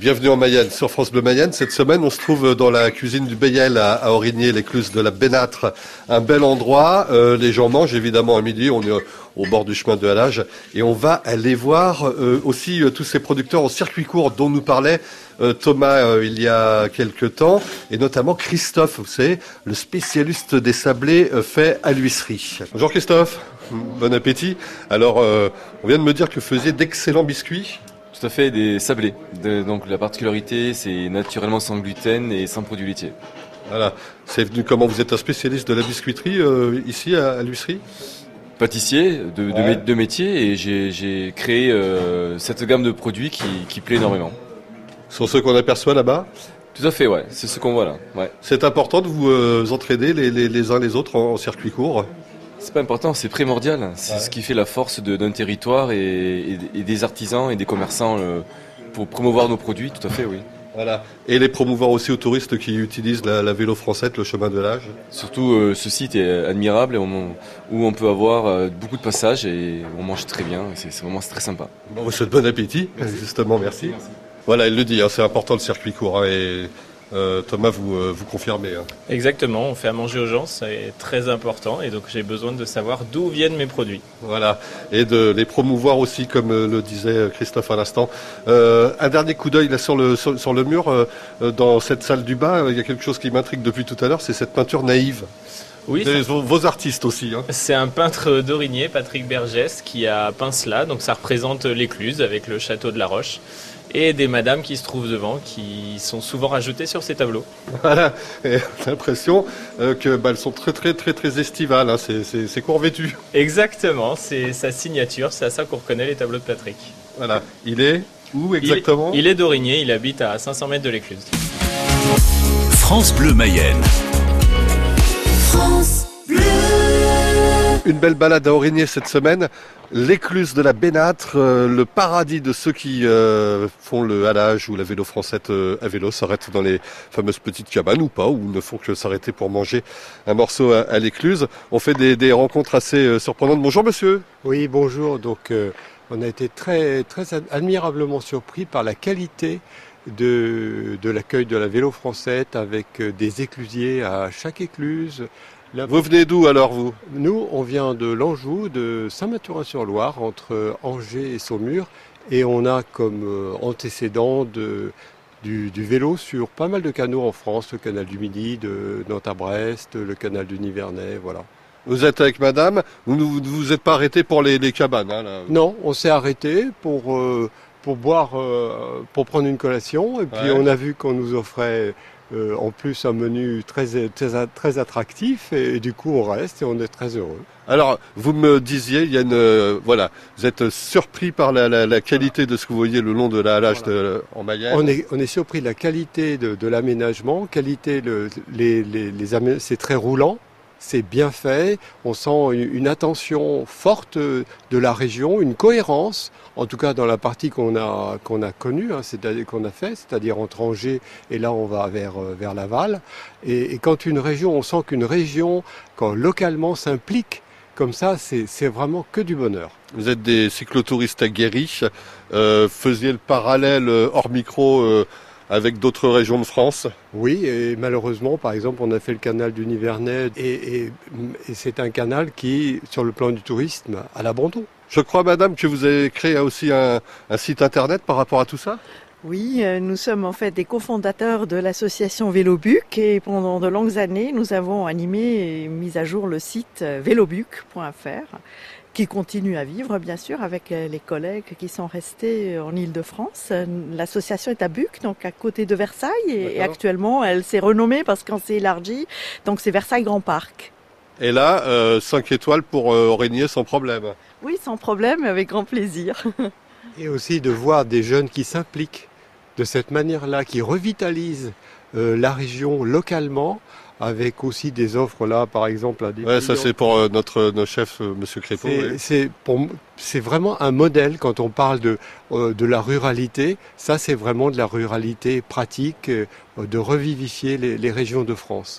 Bienvenue en Mayenne, sur France Bleu Mayenne. Cette semaine, on se trouve dans la cuisine du Bayel à, Origny, l'écluse de la Bénâtre. Un bel endroit. Euh, les gens mangent évidemment à midi. On est au bord du chemin de Halage. Et on va aller voir euh, aussi euh, tous ces producteurs au circuit court dont nous parlait Thomas il y a quelque temps. Et notamment Christophe, vous savez, le spécialiste des sablés fait à l'huisserie. Bonjour Christophe. Bon appétit. Alors, on vient de me dire que vous faisiez d'excellents biscuits. Tout à fait, des sablés. De- donc la particularité, c'est naturellement sans gluten et sans produits laitiers. Voilà. C'est venu comment? Vous êtes un spécialiste de la biscuiterie euh, ici à, à l'huisserie? Pâtissier de, Ouais. métier et j'ai- créé euh, cette gamme de produits qui, qui plaît énormément. Ce sont ceux qu'on aperçoit là-bas? Tout à fait, ouais. C'est ce qu'on voit là. Ouais. C'est important de vous euh, entraider les, les- les uns les autres en, en circuit court? C'est pas important, c'est primordial. C'est Ouais. ce qui fait la force d'un territoire et, et- et des artisans et des commerçants euh, pour promouvoir nos produits. Tout à fait, oui. Voilà. Et les promouvoir aussi aux touristes qui utilisent la, la vélo française, le chemin de l'âge. Surtout, euh, ce site est admirable on- où on peut avoir euh, beaucoup de passages et on mange très bien. C'est vraiment très sympa. Bon, souhaite bon appétit, justement, merci. Voilà, il le dit, hein, c'est important le circuit court. hein, et euh, Thomas, vous, euh, vous confirmez. hein. Exactement, on fait à manger aux gens, c'est très important et donc j'ai besoin de savoir d'où viennent mes produits. Voilà. Et de les promouvoir aussi, comme euh, le disait Christophe à l'instant. Euh, un dernier coup d'œil là sur le, sur, sur le mur, dans cette salle du bas, il y a quelque chose qui m'intrigue depuis tout à l'heure, c'est cette peinture naïve. Oui, vos, vos artistes aussi. Hein. c'est un peintre d'Origné, Patrick Bergès, qui a peint cela, donc ça représente l'écluse avec le château de la Roche et des madames qui se trouvent devant, qui sont souvent rajoutées sur ces tableaux. Voilà. Et l'impression euh, que bah, elles sont très très très très estivales. Hein. C'est, c'est, c'est court vêtu. Exactement, c'est sa signature, c'est à ça qu'on reconnaît les tableaux de Patrick. Voilà. Il est où exactement? Il, il est d'Origné, il habite à 500 mètres de l'écluse. France Bleu Mayenne. Une belle balade à Aurigné cette semaine. L'écluse de la Bénâtre, euh, le paradis de ceux qui euh, font le halage ou la vélo française euh, à vélo, s'arrêtent dans les fameuses petites cabanes ou pas, ou ne font que s'arrêter pour manger un morceau à, l'écluse. On fait des, rencontres assez surprenantes. Bonjour monsieur. Oui, bonjour. Donc, on a été très, très ad- admirablement surpris par la qualité de, de l'accueil de la vélo française avec des éclusiers à chaque écluse. Vous venez d'où alors vous? Nous, on vient de l'Anjou, de Saint-Mathurin-sur-Loire, entre Angers et Saumur, et on a comme euh, antécédent de, du, du vélo sur pas mal de canaux en France, le canal du Midi, de Nantes à Brest, le canal du Nivernais, voilà. Vous êtes avec madame, vous ne vous, vous êtes pas arrêté pour les, les cabanes. Hein, là? Non, on s'est arrêté pour, euh, pour boire, euh, pour prendre une collation. Et puis Ouais. on a vu qu'on nous offrait euh, en plus un menu très, très, très attractif. Et, du coup, on reste et on est très heureux. Alors, vous me disiez, il y a une, euh, voilà, vous êtes surpris par la, la- la qualité de ce que vous voyez le long de la halage en Mayenne. On est, on est surpris de la qualité de, de l'aménagement. Qualité, le, les, les, les amé- c'est très roulant. C'est bien fait. On sent une attention forte de la région, une cohérence, en tout cas dans la partie qu'on a a connue, hein, c'est-à-dire qu'on a fait, c'est-à-dire entre Angers et là on va vers euh, vers Laval. Et, et quand une région, on sent qu'une région, quand localement s'implique comme ça, c'est vraiment que du bonheur. Vous êtes des cyclotouristes aguerris. Euh, faisiez le parallèle euh, hors micro euh, avec d'autres régions de France. Oui, et malheureusement, par exemple, on a fait le canal du Nivernais et, et- et c'est un canal qui, sur le plan du tourisme, à l'abandon. Je crois, madame, que vous avez créé aussi un, un site internet par rapport à tout ça? Oui, euh, nous sommes en fait des cofondateurs de l'association Vélobuc et pendant de longues années, nous avons animé et mis à jour le site euh, vélobuc.fr qui continue à vivre bien sûr avec euh, les collègues qui sont restés en Île-de-France. Euh, L'association est à Buc, donc à côté de Versailles et, actuellement elle s'est renommée parce qu'on s'est élargi, donc c'est Versailles Grand Parc. Et là, euh, 5 étoiles pour euh, Aurigny sans problème. Oui, sans problème, avec grand plaisir. Et aussi de voir des jeunes qui s'impliquent de cette manière-là, qui revitalisent euh, la région localement, avec aussi des offres là, par exemple, à des Ouais, ça c'est pour euh, notre, notre chef, euh, Monsieur Crépeau. C'est- oui. Vraiment un modèle quand on parle de, euh, de la ruralité. Ça, c'est vraiment de la ruralité pratique, euh, de revivifier les- les régions de France.